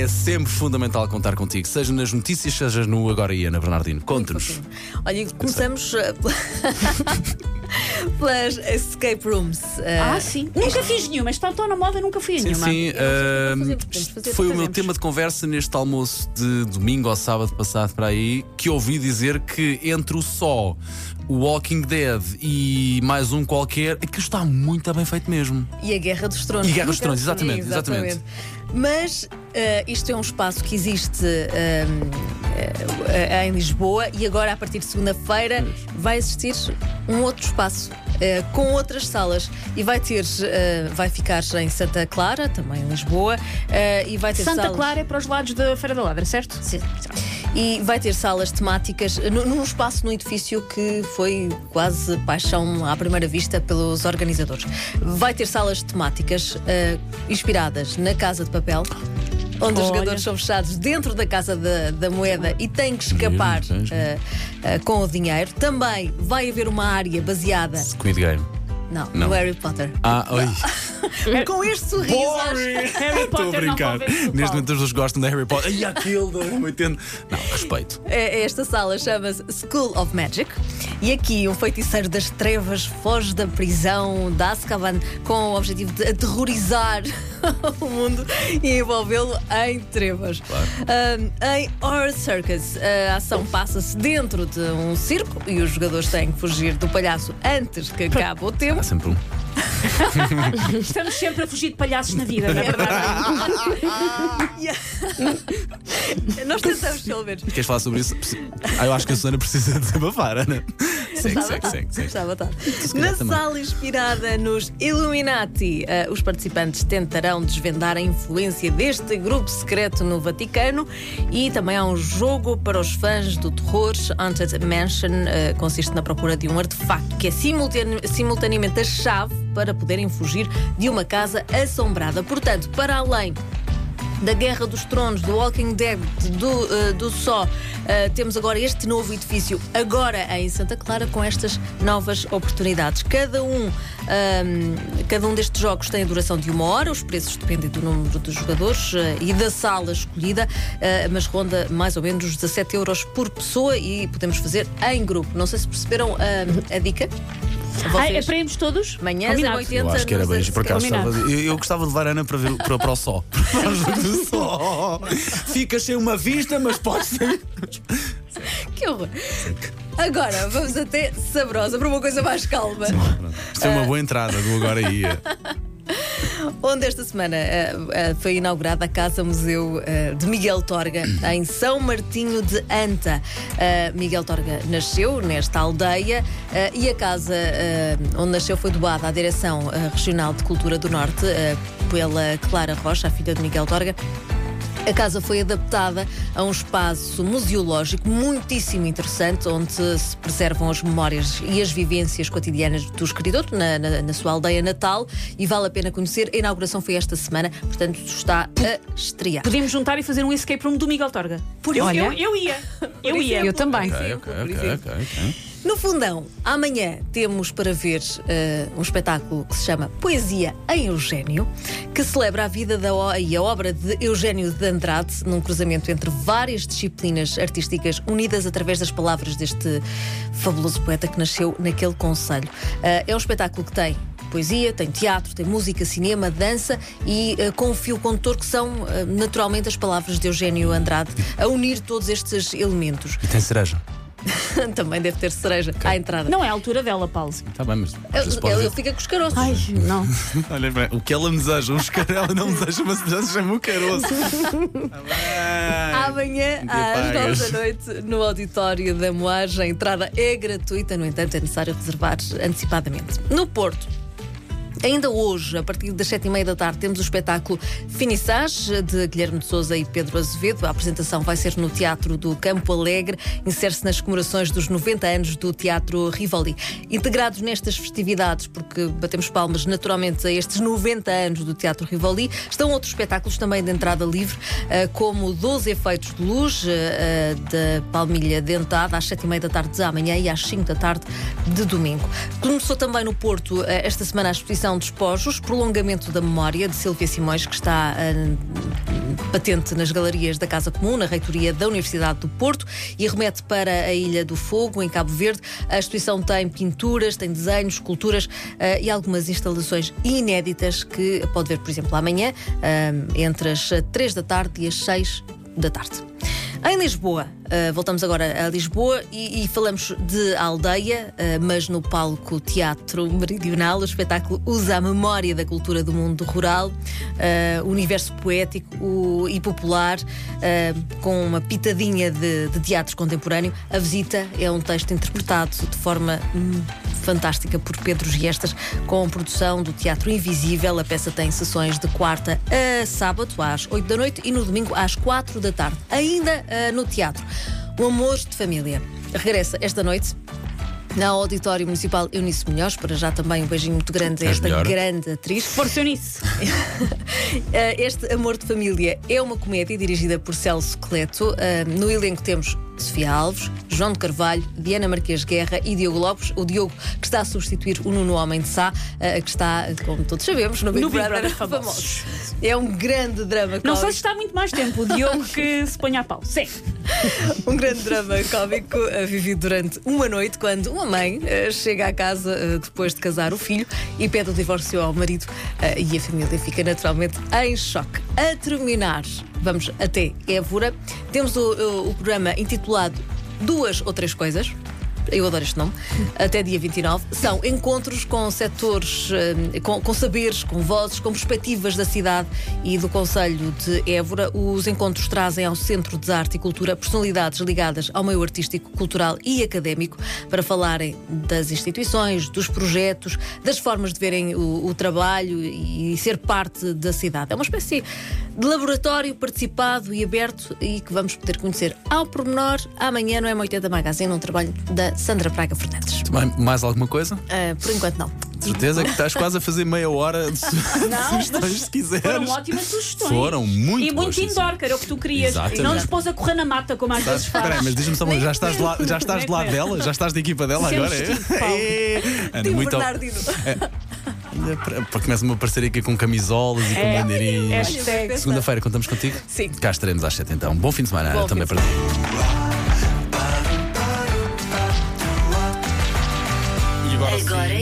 é sempre fundamental contar contigo, seja nas notícias, seja no Agora e Ana Bernardino. Conte-nos. Olha, começamos uh, pelas escape rooms. Uh, Ah, sim. Nunca fiz nenhuma. Estão tão na moda, nunca fui a Sim, nenhuma. sim. Fazemos, podemos fazer, foi o meu tema de conversa neste almoço de domingo ou sábado passado para aí, que ouvi dizer que entre o só, o Walking Dead e mais um qualquer, aquilo está muito bem feito mesmo. E a Guerra dos Tronos. E Guerra dos Tronos, Sim, exatamente, exatamente. Mas eh, isto é um espaço que existe ehm, eh, em Lisboa e agora, a partir de segunda-feira, vai existir um outro espaço. eh, com outras salas e vai ter eh, vai ficar em Santa Clara também em Lisboa eh, e vai ter Santa salas... Clara é para os lados da Feira da Ladra, certo? Sim. E vai ter salas temáticas nu- num espaço no edifício que foi quase paixão à primeira vista pelos organizadores. Vai ter salas temáticas eh, inspiradas na Casa de Papel. Onde os Olha. jogadores são fechados dentro da Casa da, da Moeda e têm que escapar Giro, eh, eh, com o dinheiro. Também vai haver uma área baseada Squid Game. não, Não. no Harry Potter. Ah, oi. Com este sorriso. acho- Harry Estou a Potter não brincar. convence o Neste Paulo. momento as pessoas gostam da Harry Potter. E aquele da 80. Não, respeito. É- Esta sala chama-se School of Magic e aqui um feiticeiro das trevas foge da prisão de Azkaban com o objetivo de aterrorizar o mundo e envolvê-lo em trevas. Um, em Horror Circus, a ação passa-se dentro de um circo e os jogadores têm que fugir do palhaço antes que acabe o tempo. Há sempre um. Estamos sempre a fugir de palhaços na vida, não é verdade? Nós tentamos, pelo menos. Queres falar sobre isso? Ah, eu acho que a Susana precisa desabafar, Ana. Segue, segue, segue, segue. Na sala inspirada nos Illuminati, eh, os participantes tentarão desvendar a influência deste grupo secreto no Vaticano e também há um jogo para os fãs do terror. Haunted Mansion eh, consiste na procura de um artefacto que é simultane- simultaneamente a chave para poderem fugir de uma casa assombrada. Portanto, para além da Guerra dos Tronos, do Walking Dead, do, eh, do Só. eh, temos agora este novo edifício, agora em Santa Clara, com estas novas oportunidades. Cada um, ahm, cada um destes jogos tem a duração de uma hora, os preços dependem do número de jogadores eh, e da sala escolhida, mas ronda mais ou menos os 17 euros por pessoa e podemos fazer em grupo. Não sei se perceberam ahm, a dica. Ah, é Vocês, para irmos todos? manhãs Combinado. a 80 Eu acho que era beijo, por acaso eu, eu gostava de levar a Ana para, ver, para, para o sol. Sol. Ficas sem uma vista, mas podes ser. Que horror. Agora, vamos até Sabrosa para uma coisa mais calma. Isto é uma boa entrada do Agora Ia. Onde esta semana eh, eh, foi inaugurada a Casa Museu eh, de Miguel Torga, em São Martinho de Anta. Miguel Torga nasceu nesta aldeia e a casa onde nasceu foi doada à Direção Regional de Cultura do Norte pela Clara Rocha, a filha de Miguel Torga. A casa foi adaptada a um espaço museológico muitíssimo interessante, onde se preservam as memórias e as vivências cotidianas do escritor na, na- na sua aldeia natal e vale a pena conhecer. A inauguração foi esta semana, portanto está a estrear. Podíamos juntar e fazer um escape room do Miguel Torga. Por eu, eu, eu ia. Eu ia. Eu também. Ok, ok, ok, ok, ok. No fundão, amanhã temos para ver eh, um espetáculo que se chama Poesia em Eugênio, que celebra a vida da e a obra de Eugênio de Andrade, num cruzamento entre várias disciplinas artísticas unidas através das palavras deste fabuloso poeta que nasceu naquele conselho. Eh, é um espetáculo que tem poesia, tem teatro, tem música, cinema, dança e eh, com o fio condutor que são eh, naturalmente as palavras de Eugênio Andrade a unir todos estes elementos. E tem cereja. Também deve ter cereja à entrada. Não é a altura dela, Paulo. Está bem, mas. às Ele, vezes pode ele ver. fica com os caroços. Ai, não. Olha, bem, o que ela me deseja, um escarela não me deseja, mas já se chama o caroço. Tá bem. Amanhã, dia às pagas. 9 da noite, no auditório da Moagem. A entrada é gratuita, no entanto, é necessário reservar antecipadamente. No Porto. Ainda hoje, a partir das sete e meia da tarde, temos o espetáculo Finissage de Guilherme de Souza e Pedro Azevedo. A apresentação vai ser no Teatro do Campo Alegre, insere-se nas comemorações dos 90 anos do Teatro Rivoli. Integrados nestas festividades, porque batemos palmas naturalmente a estes 90 anos do Teatro Rivoli, estão outros espetáculos também de entrada livre, eh, como 12 Efeitos de Luz, eh, eh, da Palmilha Dentada, às sete e meia da tarde de amanhã e às 5 da tarde de domingo. Começou também no Porto esta semana a exposição Despojos, prolongamento da memória de Silvia Simões, que está eh, patente nas galerias da Casa Comum, na reitoria da Universidade do Porto, e remete para a Ilha do Fogo, em Cabo Verde. A exposição tem pinturas, tem desenhos, esculturas uh, e algumas instalações inéditas que pode ver, por exemplo, amanhã, uh, entre as 3 da tarde e as 6 da tarde. Em Lisboa, uh, voltamos agora a Lisboa e, e falamos de aldeia, uh, mas no palco Teatro Meridional, o espetáculo usa a memória da cultura do mundo rural, uh, universo poético o, e popular, com uma pitadinha de, de teatro contemporâneo. A visita é um texto interpretado de forma hum, fantástica por Pedro Giestas, com produção do Teatro Invisível. A peça tem sessões de quarta a sábado, às 8 da noite, e no domingo às 4 da tarde. Ainda uh, no teatro. O Amor de Família regressa esta noite na Auditório Municipal Eunice Munhoz, para já também um beijinho muito grande a esta melhor. grande atriz. Força Eunice. Eh, este Amor de Família é uma comédia dirigida por Celso Cleto. Eh, no elenco temos Sofia Alves, João de Carvalho, Diana Marques Guerra e Diogo Lopes. O Diogo que está a substituir o Nuno Homem de Sá, eh, que está, como todos sabemos, no Big, No Big Brother, Brother Famosos. É um grande drama Não sei se está muito mais tempo. O Diogo que se ponha a pau. Sim. Um grande drama cómico uh, vivido durante uma noite quando uma mãe uh, chega à casa uh, depois de casar o filho e pede o divórcio ao marido e a família fica naturalmente em choque. A terminar, vamos até Évora. Temos o, o- o programa intitulado Duas ou Três Coisas. Eu adoro este nome. Até dia 29. São encontros com setores, eh, com, com saberes, com vozes, com perspectivas da cidade e do Conselho de Évora. Os encontros trazem ao Centro de Arte e Cultura personalidades ligadas ao meio artístico, cultural e académico para falarem das instituições, dos projetos, das formas de verem o, o trabalho e ser parte da cidade. É uma espécie de laboratório participado e aberto e que vamos poder conhecer ao pormenor amanhã no M80 Magazine, um trabalho da Sandra Praga Fernandes. Mais- Mais alguma coisa? Ah, por enquanto, não. De certeza que estás quase a fazer meia hora de su- Não, sugestões, se quiseres. Foram ótimas sugestões. Foram muito E muito indoor, que era o que tu querias. Exatamente. E não nos pôs a correr na mata, como às vezes Espera aí, faz. mas diz-me só uma coisa, já estás, de lado, já estás do lado dela? Já estás da equipa dela Sempre agora? é? estive. É. Ana, muito Bernardino. Para- para- Começa-me a aparecer aqui com camisolas e com É. bandeirinhas. Segunda-feira contamos contigo? Sim. Cá estaremos às 7 então. Bom fim de semana Bom também fim de para ti. Agora